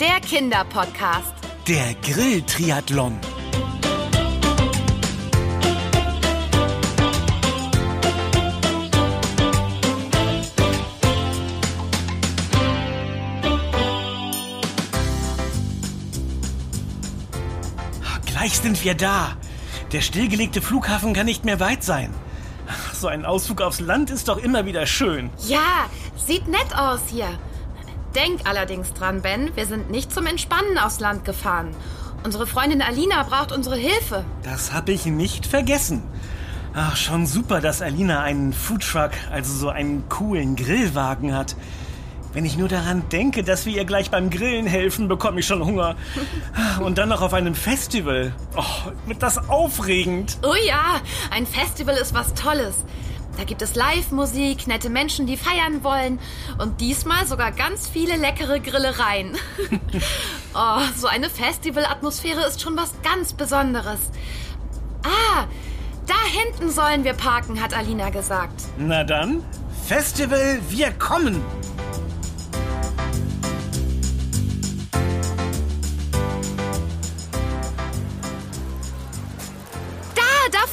der Kinderpodcast. Der Grill-Triathlon. Gleich sind wir da. Der stillgelegte Flughafen kann nicht mehr weit sein. Ach, so ein Ausflug aufs Land ist doch immer wieder schön. Ja, sieht nett aus hier. Denk allerdings dran, Ben, wir sind nicht zum Entspannen aufs Land gefahren. Unsere Freundin Alina braucht unsere Hilfe. Das habe ich nicht vergessen. Ach, schon super, dass Alina einen Foodtruck, also so einen coolen Grillwagen hat. Wenn ich nur daran denke, dass wir ihr gleich beim Grillen helfen, bekomme ich schon Hunger. Und dann noch auf einem Festival. Oh, wird das aufregend. Oh ja, ein Festival ist was Tolles. Da gibt es Live-Musik, nette Menschen, die feiern wollen und diesmal sogar ganz viele leckere Grillereien. oh, so eine Festivalatmosphäre ist schon was ganz Besonderes. Ah, da hinten sollen wir parken, hat Alina gesagt. Na dann, Festival, wir kommen.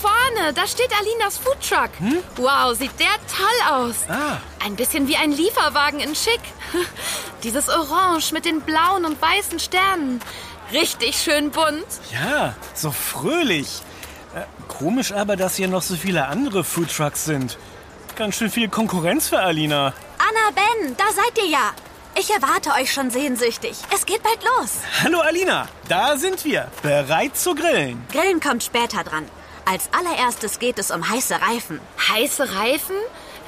Vorne, da steht Alinas Foodtruck. Hm? Wow, sieht der toll aus. Ah. Ein bisschen wie ein Lieferwagen in Schick. Dieses Orange mit den blauen und weißen Sternen. Richtig schön bunt. Ja, so fröhlich. Äh, komisch aber, dass hier noch so viele andere Foodtrucks sind. Ganz schön viel Konkurrenz für Alina. Anna, Ben, da seid ihr ja. Ich erwarte euch schon sehnsüchtig. Es geht bald los. Hallo Alina, da sind wir, bereit zu grillen. Grillen kommt später dran. Als allererstes geht es um heiße Reifen. Heiße Reifen?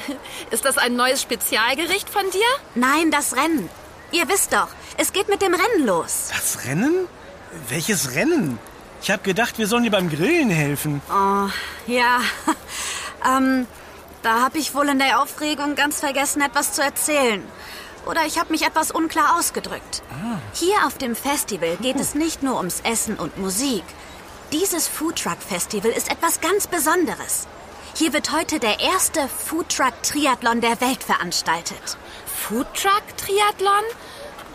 Ist das ein neues Spezialgericht von dir? Nein, das Rennen. Ihr wisst doch, es geht mit dem Rennen los. Das Rennen? Welches Rennen? Ich habe gedacht, wir sollen dir beim Grillen helfen. Oh, ja. ähm, da habe ich wohl in der Aufregung ganz vergessen, etwas zu erzählen. Oder ich habe mich etwas unklar ausgedrückt. Hier auf dem Festival geht es nicht nur ums Essen und Musik. Dieses Foodtruck-Festival ist etwas ganz Besonderes. Hier wird heute der erste Foodtruck-Triathlon der Welt veranstaltet. Foodtruck-Triathlon?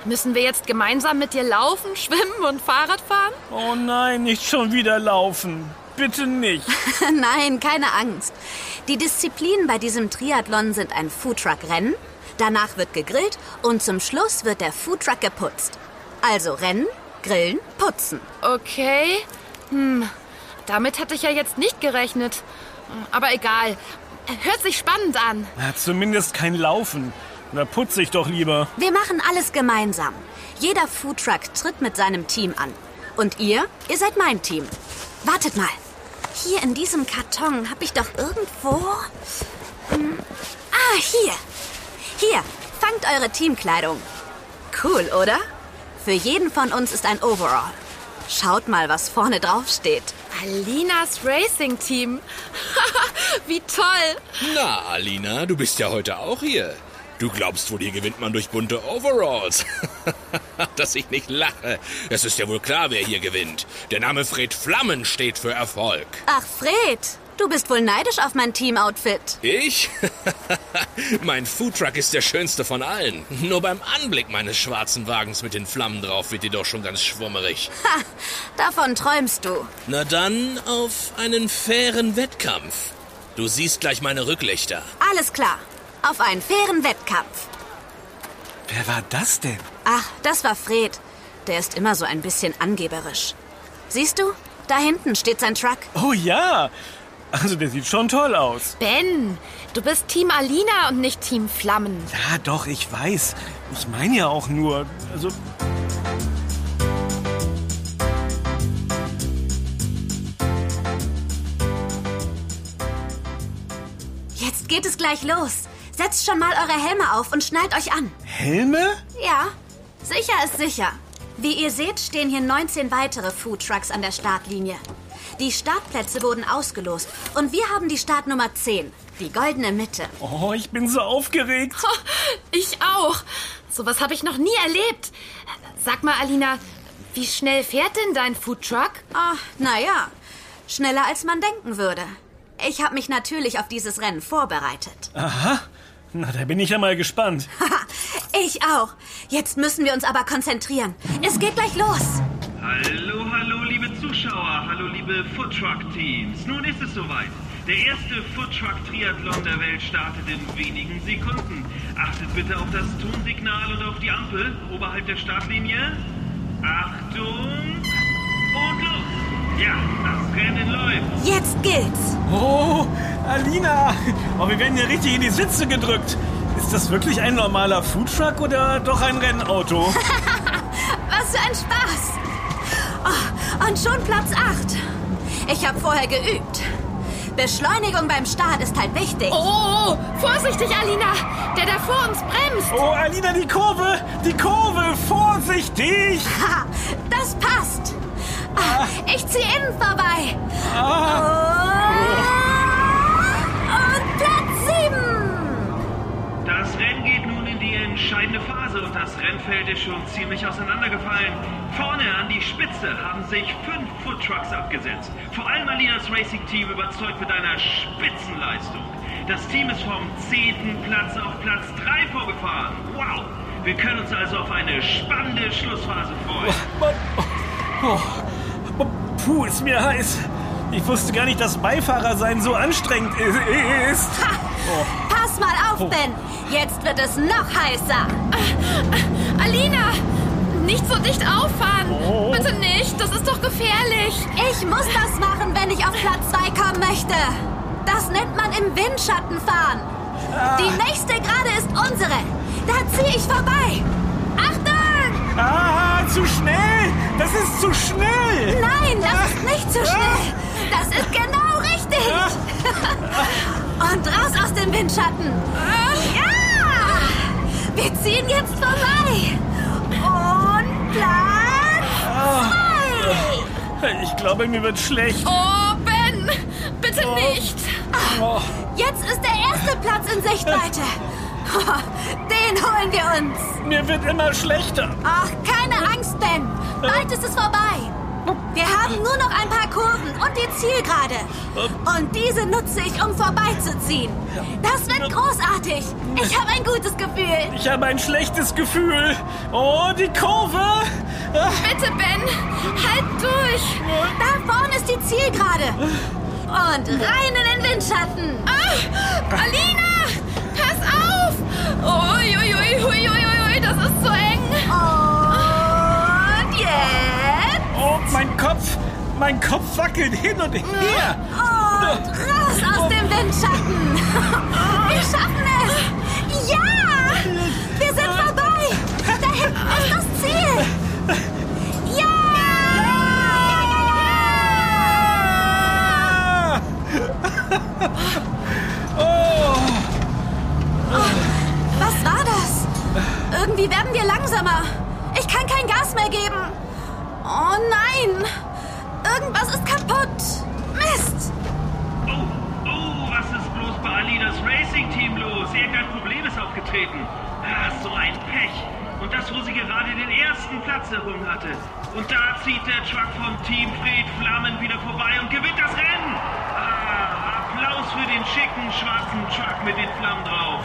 Müssen wir jetzt gemeinsam mit dir laufen, schwimmen und Fahrrad fahren? Oh nein, nicht schon wieder laufen. Bitte nicht. Nein, keine Angst. Die Disziplinen bei diesem Triathlon sind ein Foodtruck-Rennen, danach wird gegrillt und zum Schluss wird der Foodtruck geputzt. Also Rennen, Grillen, Putzen. Okay. Hm, damit hatte ich ja jetzt nicht gerechnet. Aber egal. Hört sich spannend an. Na, zumindest kein Laufen. Na, putze ich doch lieber. Wir machen alles gemeinsam. Jeder Foodtruck tritt mit seinem Team an. Und ihr, ihr seid mein Team. Wartet mal. Hier in diesem Karton habe ich doch irgendwo... Hm. Ah, hier. Hier, fangt eure Teamkleidung. Cool, oder? Für jeden von uns ist ein Overall. Schaut mal, was vorne drauf steht. Alinas Racing Team. Wie toll. Na, Alina, du bist ja heute auch hier. Du glaubst wohl, hier gewinnt man durch bunte Overalls. Dass ich nicht lache. Es ist ja wohl klar, wer hier gewinnt. Der Name Fred Flammen steht für Erfolg. Ach, Fred, du bist wohl neidisch auf mein Teamoutfit. Ich? mein Foodtruck ist der schönste von allen. Nur beim Anblick meines schwarzen Wagens mit den Flammen drauf wird dir doch schon ganz schwummerig. Ha, davon träumst du. Na dann auf einen fairen Wettkampf. Du siehst gleich meine Rücklichter. Alles klar. Auf einen fairen Wettkampf. Wer war das denn? Ach, das war Fred. Der ist immer so ein bisschen angeberisch. Siehst du? Da hinten steht sein Truck. Oh ja. Also der sieht schon toll aus. Ben, du bist Team Alina und nicht Team Flammen. Ja, doch, ich weiß. Ich meine ja auch nur. Also. Jetzt geht es gleich los. Setzt schon mal eure Helme auf und schnallt euch an. Helme? Ja, sicher ist sicher. Wie ihr seht, stehen hier 19 weitere Foodtrucks an der Startlinie. Die Startplätze wurden ausgelost und wir haben die Startnummer 10, die goldene Mitte. Oh, ich bin so aufgeregt. Ich auch. Sowas habe ich noch nie erlebt. Sag mal, Alina, wie schnell fährt denn dein Foodtruck? Ach, naja, schneller als man denken würde. Ich habe mich natürlich auf dieses Rennen vorbereitet. Aha. Na, da bin ich ja mal gespannt. Ich auch. Jetzt müssen wir uns aber konzentrieren. Es geht gleich los. Hallo, Zuschauer, hallo, liebe Foodtruck-Teams. Nun ist es soweit. Der erste Foodtruck-Triathlon der Welt startet in wenigen Sekunden. Achtet bitte auf das Tonsignal und auf die Ampel oberhalb der Startlinie. Achtung und los! Ja, das Rennen läuft. Jetzt geht's. Oh, Alina! Oh, wir werden hier richtig in die Sitze gedrückt. Ist das wirklich ein normaler Foodtruck oder doch ein Rennauto? Was für ein Spaß. Oh, und schon Platz 8. Ich habe vorher geübt. Beschleunigung beim Start ist halt wichtig. Oh, vorsichtig, Alina. Der da vor uns bremst. Oh, Alina, die Kurve! Die Kurve! Vorsichtig! Ha, das passt. Ah, Ich ziehe innen vorbei. Ah, Und Phase und das Rennfeld ist schon ziemlich auseinandergefallen. Vorne an die Spitze haben sich fünf Foodtrucks abgesetzt. Vor allem Alinas Racing Team überzeugt mit einer Spitzenleistung. Das Team ist vom zehnten Platz auf Platz 3 vorgefahren. Wow! Wir können uns also auf eine spannende Schlussphase freuen. oh, oh, puh, ist mir heiß. Ich wusste gar nicht, dass Beifahrer sein so anstrengend ist. Oh. Pass mal auf, Ben. Jetzt wird es noch heißer. Alina, nicht so dicht auffahren. Oh. Bitte nicht, das ist doch gefährlich. Ich muss das machen, wenn ich auf Platz 2 kommen möchte. Das nennt man im Windschatten fahren. Die nächste Gerade ist unsere. Da ziehe ich vorbei. Achtung! Ah, zu schnell! Das ist zu schnell! Nein, das ist nicht zu schnell. Das ist genau richtig. Und raus aus dem Windschatten. Ja! Wir ziehen jetzt vorbei. Und Platz zwei. Ich glaube, mir wird schlecht. Oh, Ben, bitte nicht. Oh. Jetzt ist der erste Platz in Sichtweite. Den holen wir uns. Mir wird immer schlechter. Ach, keine Angst, Ben. Bald ist es vorbei. Wir haben nur noch ein paar Kurven und die Zielgerade. Und diese nutze ich, um vorbeizuziehen. Das wird großartig. Ich habe ein gutes Gefühl. Ich habe ein schlechtes Gefühl. Oh, die Kurve! Ah, Bitte, Ben, halt durch. Da vorne ist die Zielgerade. Und rein in den Windschatten. Ah, Alina, pass auf. Ui, ui, ui, ui, ui, ui, das ist so eng. Oh, mein Kopf! Mein Kopf wackelt hin und her! Und raus aus dem Windschatten. Wir schaffen es. Ja! Wir sind vorbei. Da hinten ist das Ziel. Ja! Ah! Oh, Was war das? Irgendwie werden wir langsamer. Ich kann kein Gas mehr geben. Nein! Irgendwas ist kaputt. Mist! Oh, oh, was ist bloß bei Alinas Racing Team los? Irgendein Problem ist aufgetreten. Ah, so ein Pech. Und das, wo sie gerade den ersten Platz errungen hatte. Und da zieht der Truck vom Team Fred Flammen wieder vorbei und gewinnt das Rennen. Ah, Applaus für den schicken schwarzen Truck mit den Flammen drauf.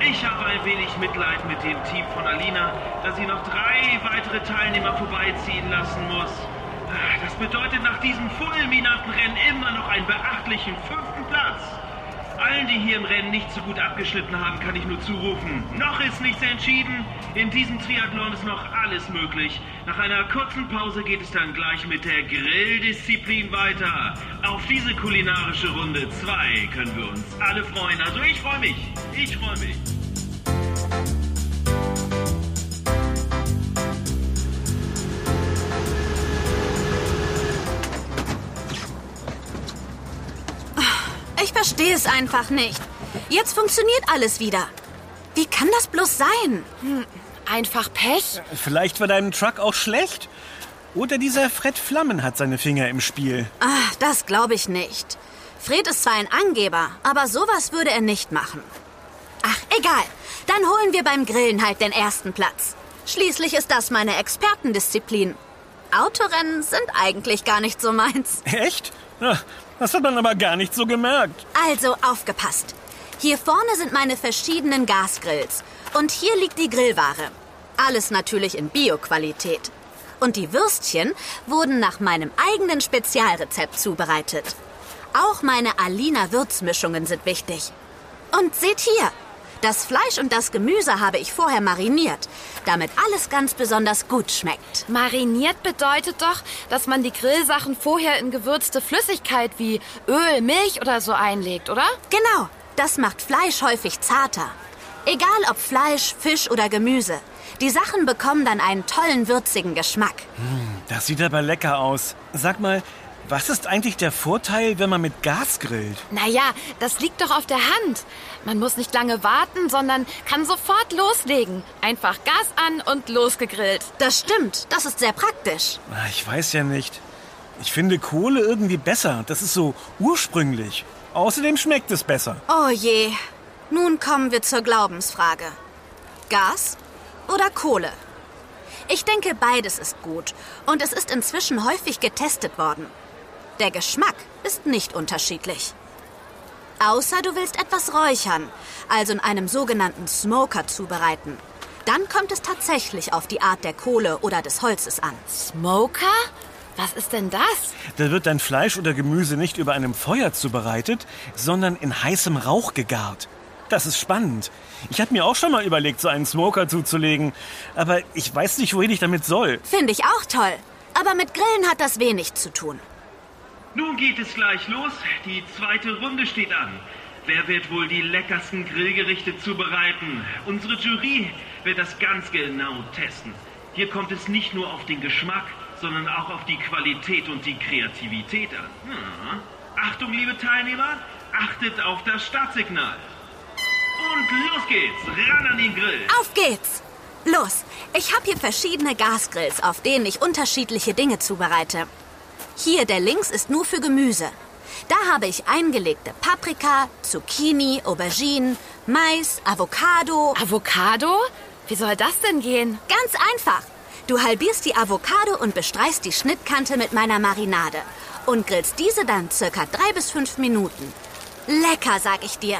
Ich habe ein wenig Mitleid mit dem Team von Alina, da sie noch drei weitere Teilnehmer vorbeiziehen lassen muss. Das bedeutet nach diesem fulminanten Rennen immer noch einen beachtlichen fünften Platz. Allen, die hier im Rennen nicht so gut abgeschnitten haben, kann ich nur zurufen. Noch ist nichts entschieden. In diesem Triathlon ist noch alles möglich. Nach einer kurzen Pause geht es dann gleich mit der Grilldisziplin weiter. Auf diese kulinarische Runde 2 können wir uns alle freuen. Also ich freue mich. Ich freue mich. Ich verstehe es einfach nicht. Jetzt funktioniert alles wieder. Wie kann das bloß sein? Einfach Pech. vielleicht war deinem Truck auch schlecht? Oder dieser Fred Flammen hat seine Finger im Spiel. Ach, das glaube ich nicht. Fred ist zwar ein Angeber, aber sowas würde er nicht machen. Ach, egal. Dann holen wir beim Grillen halt den ersten Platz. Schließlich ist das meine Expertendisziplin. Autorennen sind eigentlich gar nicht so meins. Echt? Ja, das hat man aber gar nicht so gemerkt. Also aufgepasst. Hier vorne sind meine verschiedenen Gasgrills. Und hier liegt die Grillware. Alles natürlich in Bio-Qualität. Und die Würstchen wurden nach meinem eigenen Spezialrezept zubereitet. Auch meine Alina Würzmischungen sind wichtig. Und seht hier, das Fleisch und das Gemüse habe ich vorher mariniert, damit alles ganz besonders gut schmeckt. Mariniert bedeutet doch, dass man die Grillsachen vorher in gewürzte Flüssigkeit wie Öl, Milch oder so einlegt, oder? Genau, das macht Fleisch häufig zarter. Egal ob Fleisch, Fisch oder Gemüse. Die Sachen bekommen dann einen tollen würzigen Geschmack. Das sieht aber lecker aus. Sag mal, was ist eigentlich der Vorteil, wenn man mit Gas grillt? Naja, das liegt doch auf der Hand. Man muss nicht lange warten, sondern kann sofort loslegen. Einfach Gas an und losgegrillt. Das stimmt, das ist sehr praktisch. Ich weiß ja nicht. Ich finde Kohle irgendwie besser. Das ist so ursprünglich. Außerdem schmeckt es besser. Oh je, nun kommen wir zur Glaubensfrage. Gas oder Kohle? Ich denke, beides ist gut und es ist inzwischen häufig getestet worden. Der Geschmack ist nicht unterschiedlich. Außer du willst etwas räuchern, also in einem sogenannten Smoker zubereiten. Dann kommt es tatsächlich auf die Art der Kohle oder des Holzes an. Smoker? Was ist denn das? Da wird dein Fleisch oder Gemüse nicht über einem Feuer zubereitet, sondern in heißem Rauch gegart. Das ist spannend. Ich habe mir auch schon mal überlegt, so einen Smoker zuzulegen, aber ich weiß nicht, wohin ich damit soll. Finde ich auch toll. Aber mit Grillen hat das wenig zu tun. Nun geht es gleich los. Die zweite Runde steht an. Wer wird wohl die leckersten Grillgerichte zubereiten? Unsere Jury wird das ganz genau testen. Hier kommt es nicht nur auf den Geschmack, sondern auch auf die Qualität und die Kreativität an. Ja. Achtung, liebe Teilnehmer, achtet auf das Startsignal. Und los geht's, ran an den Grill. Auf geht's! Los, ich habe hier verschiedene Gasgrills, auf denen ich unterschiedliche Dinge zubereite. Hier der links ist nur für Gemüse. Da habe ich eingelegte Paprika, Zucchini, Auberginen, Mais, Avocado. Avocado? Wie soll das denn gehen? Ganz einfach. Du halbierst die Avocado und bestreichst die Schnittkante mit meiner Marinade und grillst diese dann circa drei bis fünf Minuten. Lecker, sag ich dir.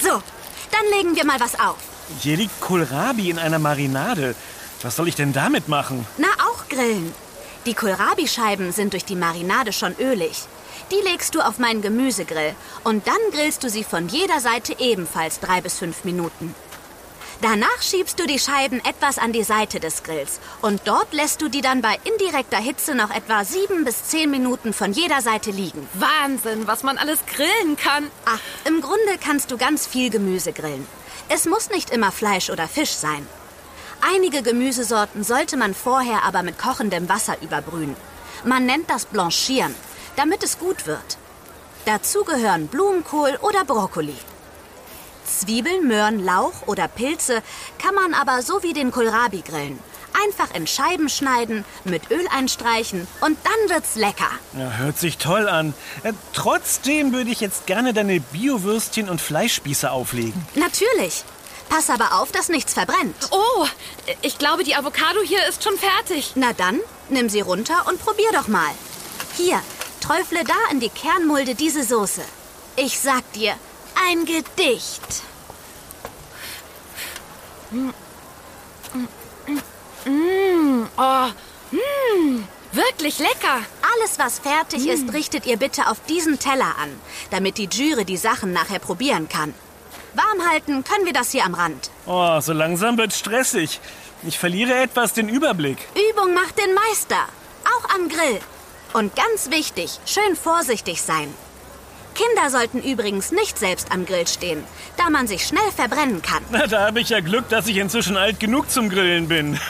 So, dann legen wir mal was auf. Hier liegt Kohlrabi in einer Marinade. Was soll ich denn damit machen? Na, auch grillen. Die Kohlrabi-Scheiben sind durch die Marinade schon ölig. Die legst du auf meinen Gemüsegrill und dann grillst du sie von jeder Seite ebenfalls drei bis fünf Minuten. Danach schiebst du die Scheiben etwas an die Seite des Grills und dort lässt du die dann bei indirekter Hitze noch etwa sieben bis zehn Minuten von jeder Seite liegen. Wahnsinn, was man alles grillen kann. Ach, im Grunde kannst du ganz viel Gemüse grillen. Es muss nicht immer Fleisch oder Fisch sein. Einige Gemüsesorten sollte man vorher aber mit kochendem Wasser überbrühen. Man nennt das Blanchieren, damit es gut wird. Dazu gehören Blumenkohl oder Brokkoli. Zwiebeln, Möhren, Lauch oder Pilze kann man aber so wie den Kohlrabi grillen. Einfach in Scheiben schneiden, mit Öl einstreichen und dann wird's lecker. Ja, hört sich toll an. Äh, trotzdem würde ich jetzt gerne deine Biowürstchen und Fleischspieße auflegen. Natürlich. Pass aber auf, dass nichts verbrennt. Oh, ich glaube, die Avocado hier ist schon fertig. Na dann, nimm sie runter und probier doch mal. Hier, träufle da in die Kernmulde diese Soße. Ich sag dir, ein Gedicht. Oh, mm, wirklich lecker. Alles, was fertig ist, richtet ihr bitte auf diesen Teller an, damit die Jury die Sachen nachher probieren kann. Warm halten können wir das hier am Rand. Oh, so langsam wird stressig. Ich verliere etwas den Überblick. Übung macht den Meister. Auch am Grill. Und ganz wichtig, schön vorsichtig sein. Kinder sollten übrigens nicht selbst am Grill stehen, da man sich schnell verbrennen kann. Na, da habe ich ja Glück, dass ich inzwischen alt genug zum Grillen bin.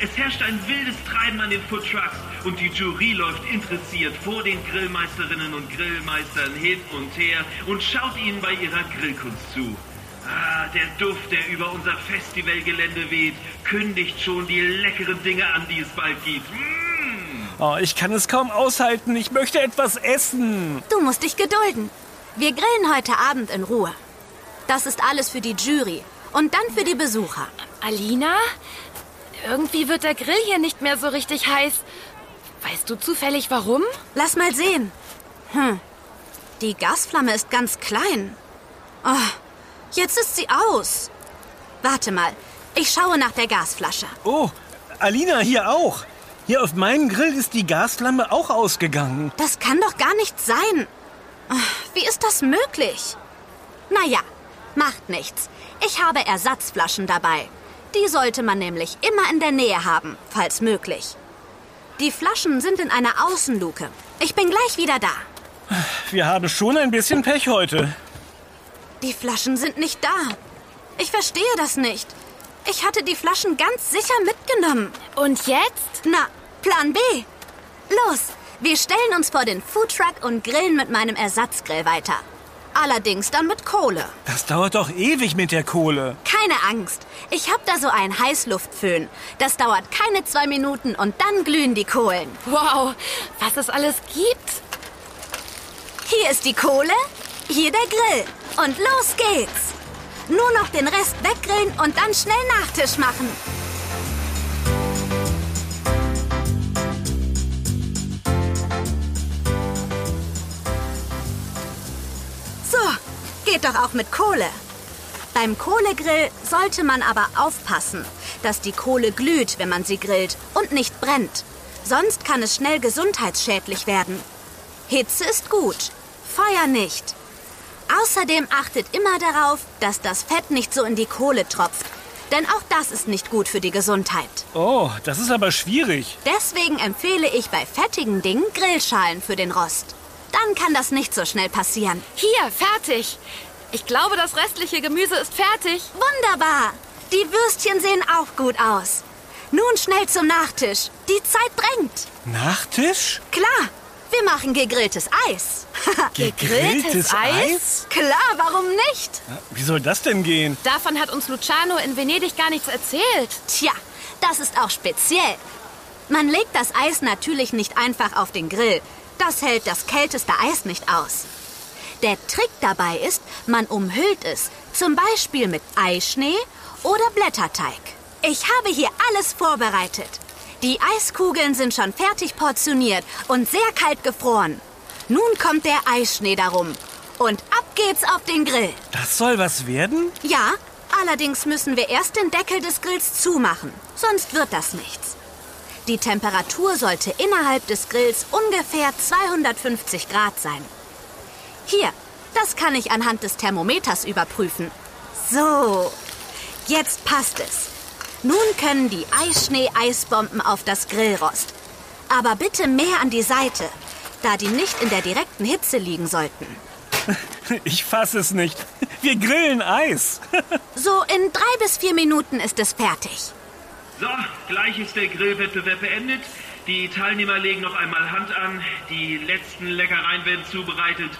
Es herrscht ein wildes Treiben an den Foodtrucks und die Jury läuft interessiert vor den Grillmeisterinnen und Grillmeistern hin und her und schaut ihnen bei ihrer Grillkunst zu. Ah, der Duft, der über unser Festivalgelände weht, kündigt schon die leckeren Dinge an, die es bald gibt. Mmh. Oh, ich kann es kaum aushalten. Ich möchte etwas essen. Du musst dich gedulden. Wir grillen heute Abend in Ruhe. Das ist alles für die Jury und dann für die Besucher. Alina? Irgendwie wird der Grill hier nicht mehr so richtig heiß. Weißt du zufällig warum? Lass mal sehen. Hm. Die Gasflamme ist ganz klein. Oh, jetzt ist sie aus. Warte mal, ich schaue nach der Gasflasche. Oh, Alina, hier auch. Hier auf meinem Grill ist die Gasflamme auch ausgegangen. Das kann doch gar nicht sein. Oh, Wie ist das möglich? Naja, macht nichts. Ich habe Ersatzflaschen dabei. Die sollte man nämlich immer in der Nähe haben, falls möglich. Die Flaschen sind in einer Außenluke. Ich bin gleich wieder da. Wir haben schon ein bisschen Pech heute. Die Flaschen sind nicht da. Ich verstehe das nicht. Ich hatte die Flaschen ganz sicher mitgenommen. Und jetzt? Na, Plan B. Los, wir stellen uns vor den Foodtruck und grillen mit meinem Ersatzgrill weiter. Allerdings dann mit Kohle. Das dauert doch ewig mit der Kohle. Keine Angst. Ich hab da so einen Heißluftföhn. Das dauert keine zwei Minuten und dann glühen die Kohlen. Wow, was es alles gibt. Hier ist die Kohle, hier der Grill. Und los geht's. Nur noch den Rest weggrillen und dann schnell Nachtisch machen. Geht doch auch mit Kohle. Beim Kohlegrill sollte man aber aufpassen, dass die Kohle glüht, wenn man sie grillt und nicht brennt. Sonst kann es schnell gesundheitsschädlich werden. Hitze ist gut, Feuer nicht. Außerdem achtet immer darauf, dass das Fett nicht so in die Kohle tropft. Denn auch das ist nicht gut für die Gesundheit. Oh, das ist aber schwierig. Deswegen empfehle ich bei fettigen Dingen Grillschalen für den Rost. Dann kann das nicht so schnell passieren. Hier, fertig. Ich glaube, das restliche Gemüse ist fertig. Wunderbar! Die Würstchen sehen auch gut aus. Nun schnell zum Nachtisch. Die Zeit drängt. Nachtisch? Klar, wir machen gegrilltes Eis. Gegrilltes Eis? Klar, warum nicht? Wie soll das denn gehen? Davon hat uns Luciano in Venedig gar nichts erzählt. Tja, das ist auch speziell. Man legt das Eis natürlich nicht einfach auf den Grill. Das hält das kälteste Eis nicht aus. Der Trick dabei ist, man umhüllt es, zum Beispiel mit Eischnee oder Blätterteig. Ich habe hier alles vorbereitet. Die Eiskugeln sind schon fertig portioniert und sehr kalt gefroren. Nun kommt der Eisschnee darum. Und ab geht's auf den Grill. Das soll was werden? Ja, allerdings müssen wir erst den Deckel des Grills zumachen, sonst wird das nichts. Die Temperatur sollte innerhalb des Grills ungefähr 250 Grad sein. Hier, das kann ich anhand des Thermometers überprüfen. So, jetzt passt es. Nun können die Eisschnee-Eisbomben auf das Grillrost. Aber bitte mehr an die Seite, da die nicht in der direkten Hitze liegen sollten. Ich fasse es nicht. Wir grillen Eis. So in drei bis vier Minuten ist es fertig. So, gleich ist der Grillwettbewerb beendet. Die Teilnehmer legen noch einmal Hand an. Die letzten Leckereien werden zubereitet.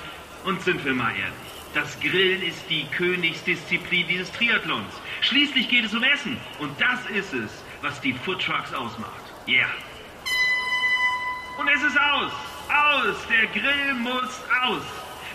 Und sind wir mal ehrlich, das Grillen ist die Königsdisziplin dieses Triathlons. Schließlich geht es um Essen. Und das ist es, was die Foodtrucks ausmacht. Yeah. Und es ist aus. Aus. Der Grill muss aus.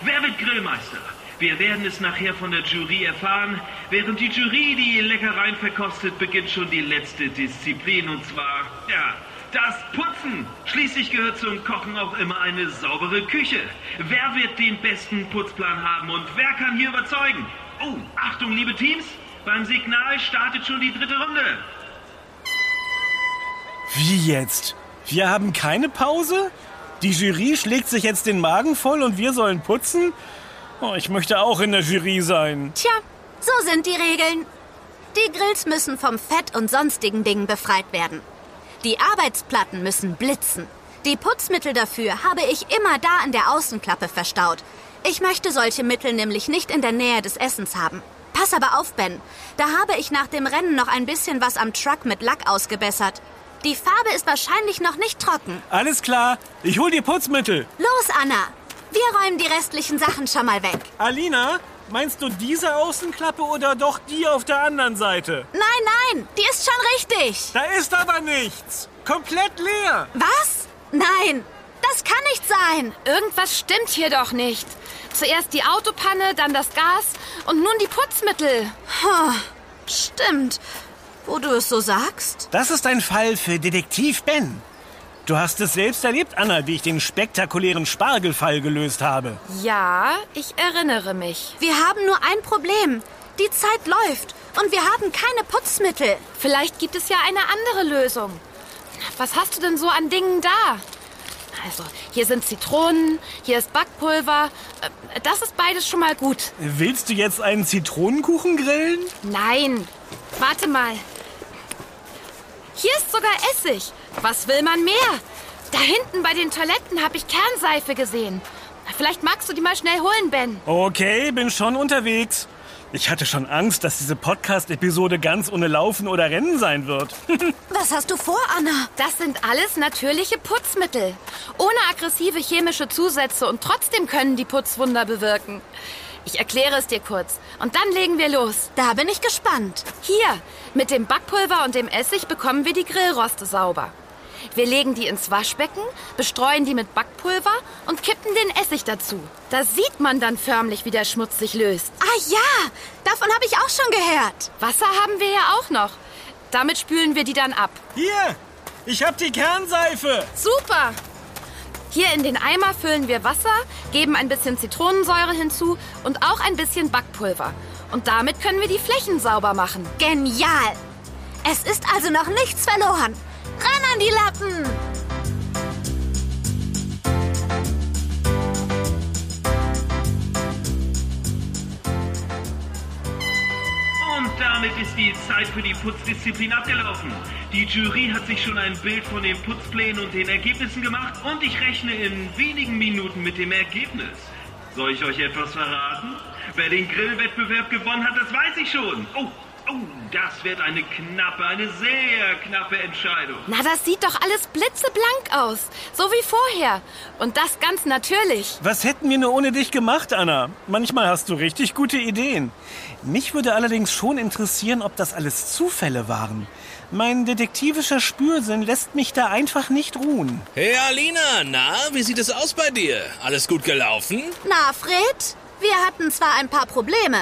Wer wird Grillmeister? Wir werden es nachher von der Jury erfahren. Während die Jury die Leckereien verkostet, beginnt schon die letzte Disziplin. Und zwar, ja, das Putzen. Schließlich gehört zum Kochen auch immer eine saubere Küche. Wer wird den besten Putzplan haben und wer kann hier überzeugen? Oh, Achtung, liebe Teams. Beim Signal startet schon die dritte Runde. Wie jetzt? Wir haben keine Pause? Die Jury schlägt sich jetzt den Magen voll und wir sollen putzen? Oh, ich möchte auch in der Jury sein. Tja, so sind die Regeln. Die Grills müssen vom Fett und sonstigen Dingen befreit werden. Die Arbeitsplatten müssen blitzen. Die Putzmittel dafür habe ich immer da an der Außenklappe verstaut. Ich möchte solche Mittel nämlich nicht in der Nähe des Essens haben. Pass aber auf, Ben. Da habe ich nach dem Rennen noch ein bisschen was am Truck mit Lack ausgebessert. Die Farbe ist wahrscheinlich noch nicht trocken. Alles klar, ich hol dir Putzmittel. Los, Anna. Wir räumen die restlichen Sachen schon mal weg. Alina, meinst du diese Außenklappe oder doch die auf der anderen Seite? Nein, nein, die ist schon richtig. Da ist aber nichts. Komplett leer. Was? Nein, das kann nicht sein. Irgendwas stimmt hier doch nicht. Zuerst die Autopanne, dann das Gas und nun die Putzmittel. Oh, stimmt. wo du es so sagst. Das ist ein Fall für Detektiv Ben. Du hast es selbst erlebt, Anna, wie ich den spektakulären Spargelfall gelöst habe. Ja, ich erinnere mich. Wir haben nur ein Problem. Die Zeit läuft und wir haben keine Putzmittel. Vielleicht gibt es ja eine andere Lösung. Was hast du denn so an Dingen da? Also, hier sind Zitronen, hier ist Backpulver. Äh, Das ist beides schon mal gut. Willst du jetzt einen Zitronenkuchen grillen? Nein, warte mal. Hier ist sogar Essig. Was will man mehr? Da hinten bei den Toiletten habe ich Kernseife gesehen. Vielleicht magst du die mal schnell holen, Ben. Okay, bin schon unterwegs. Ich hatte schon Angst, dass diese Podcast-Episode ganz ohne Laufen oder Rennen sein wird. Was hast du vor, Anna? Das sind alles natürliche Putzmittel. Ohne aggressive chemische Zusätze und trotzdem können die Putzwunder bewirken. Ich erkläre es dir kurz und dann legen wir los. Da bin ich gespannt. Hier, mit dem Backpulver und dem Essig bekommen wir die Grillroste sauber. Wir legen die ins Waschbecken, bestreuen die mit Backpulver und kippen den Essig dazu. Da sieht man dann förmlich, wie der Schmutz sich löst. Ah ja, davon habe ich auch schon gehört. Wasser haben wir ja auch noch. Damit spülen wir die dann ab. Hier, ich hab die Kernseife. Super! Hier in den Eimer füllen wir Wasser, geben ein bisschen Zitronensäure hinzu und auch ein bisschen Backpulver. Und damit können wir die Flächen sauber machen. Genial. Es ist also noch nichts verloren. Ran an die Lappen. Und damit ist die Zeit für die Putzdisziplin abgelaufen. Die Jury hat sich schon ein Bild von den Putzplänen und den Ergebnissen gemacht und ich rechne in wenigen Minuten mit dem Ergebnis. Soll ich euch etwas verraten? Wer den Grillwettbewerb gewonnen hat, das weiß ich schon. Oh, oh, das wird eine knappe, eine sehr knappe Entscheidung. Na, das sieht doch alles blitzeblank aus. So wie vorher. Und das ganz natürlich. Was hätten wir nur ohne dich gemacht, Anna? Manchmal hast du richtig gute Ideen. Mich würde allerdings schon interessieren, ob das alles Zufälle waren. Mein detektivischer Spürsinn lässt mich da einfach nicht ruhen. Hey Alina, na, wie sieht es aus bei dir? Alles gut gelaufen? Na, Fred, wir hatten zwar ein paar Probleme,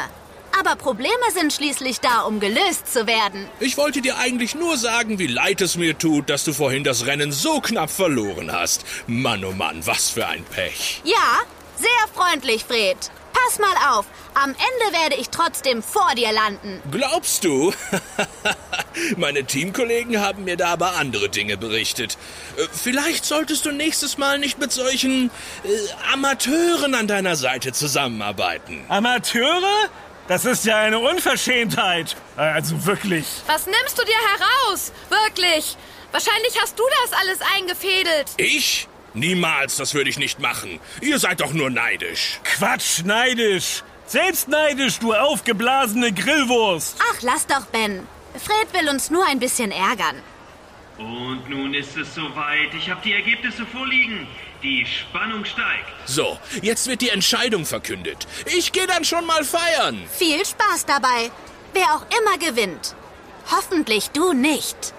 aber Probleme sind schließlich da, um gelöst zu werden. Ich wollte dir eigentlich nur sagen, wie leid es mir tut, dass du vorhin das Rennen so knapp verloren hast. Mann, oh Mann, was für ein Pech. Ja, sehr freundlich, Fred. Pass mal auf, am Ende werde ich trotzdem vor dir landen. Glaubst du? Meine Teamkollegen haben mir da aber andere Dinge berichtet. Äh, Vielleicht solltest du nächstes Mal nicht mit solchen äh, Amateuren an deiner Seite zusammenarbeiten. Amateure? Das ist ja eine Unverschämtheit. Also wirklich. Was nimmst du dir heraus? Wirklich? Wahrscheinlich hast du das alles eingefädelt. Ich? Niemals, das würde ich nicht machen. Ihr seid doch nur neidisch. Quatsch, neidisch. Selbst neidisch, du aufgeblasene Grillwurst. Ach, lass doch, Ben. Fred will uns nur ein bisschen ärgern. Und nun ist es soweit. Ich habe die Ergebnisse vorliegen. Die Spannung steigt. So, jetzt wird die Entscheidung verkündet. Ich gehe dann schon mal feiern. Viel Spaß dabei. Wer auch immer gewinnt. Hoffentlich du nicht.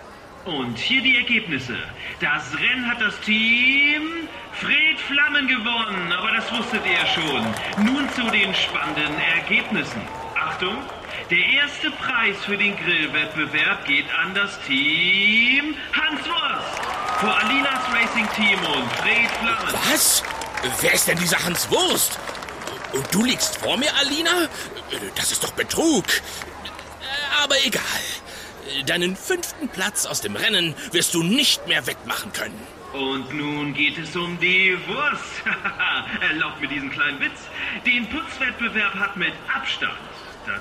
Und hier die Ergebnisse. Das Rennen hat das Team Fred Flammen gewonnen, aber das wusstet ihr schon. Nun zu den spannenden Ergebnissen. Achtung, der erste Preis für den Grillwettbewerb geht an das Team Hans Wurst. Vor Alinas Racing Team und Fred Flammen. Was? Wer ist denn dieser Hans Wurst? Und du liegst vor mir, Alina? Das ist doch Betrug. Aber egal. Deinen fünften Platz aus dem Rennen wirst du nicht mehr wettmachen können. Und nun geht es um die Wurst. Erlaubt mir diesen kleinen Witz. Den Putzwettbewerb hat mit Abstand ta,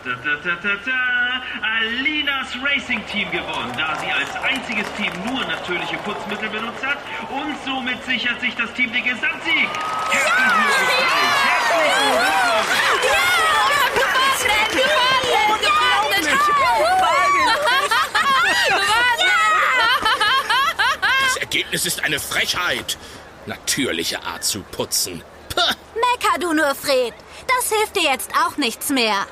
ta, ta, Alinas Racing Team gewonnen, da sie als einziges Team nur natürliche Putzmittel benutzt hat. Und somit sichert sich das Team den Gesamtsieg. Herzlichen! Das Ergebnis ist eine Frechheit. Natürliche Art zu putzen. Puh. Mecker du nur, Fred. Das hilft dir jetzt auch nichts mehr.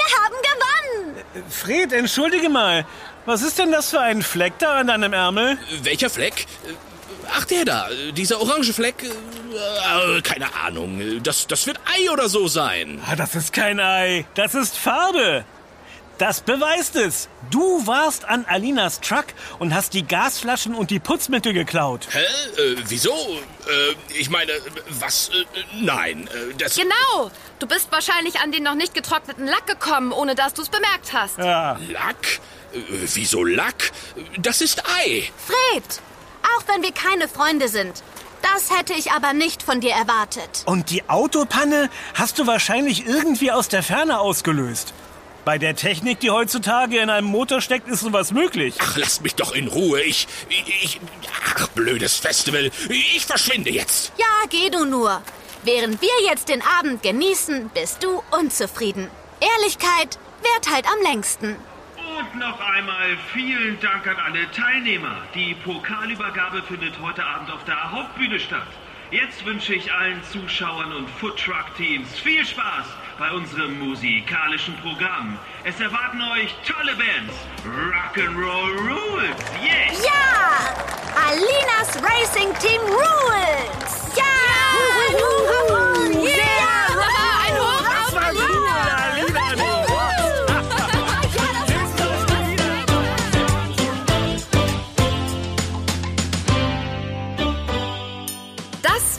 Wir haben gewonnen! Fred, entschuldige mal. Was ist denn das für ein Fleck da an deinem Ärmel? Welcher Fleck? Ach, der da. Dieser orange Fleck. Äh, keine Ahnung. Das, das wird Ei oder so sein. Ah, das ist kein Ei. Das ist Farbe. Das beweist es. Du warst an Alinas Truck und hast die Gasflaschen und die Putzmittel geklaut. Hä? Äh, wieso? Äh, ich meine, was? Äh, nein, äh, das... Genau. Du bist wahrscheinlich an den noch nicht getrockneten Lack gekommen, ohne dass du es bemerkt hast. Ja. Lack? Äh, wieso Lack? Das ist Ei. Fred, auch wenn wir keine Freunde sind, das hätte ich aber nicht von dir erwartet. Und die Autopanne hast du wahrscheinlich irgendwie aus der Ferne ausgelöst. Bei der Technik, die heutzutage in einem Motor steckt, ist sowas möglich. Ach, lasst mich doch in Ruhe. Ich, ich, ach, blödes Festival. Ich verschwinde jetzt. Ja, geh du nur. Während wir jetzt den Abend genießen, bist du unzufrieden. Ehrlichkeit währt halt am längsten. Und noch einmal vielen Dank an alle Teilnehmer. Die Pokalübergabe findet heute Abend auf der Hauptbühne statt. Jetzt wünsche ich allen Zuschauern und Foodtruck-Teams viel Spaß bei unserem musikalischen Programm. Es erwarten euch tolle Bands. Rock'n'Roll Rules, yes! Ja! Alinas Racing Team Rules!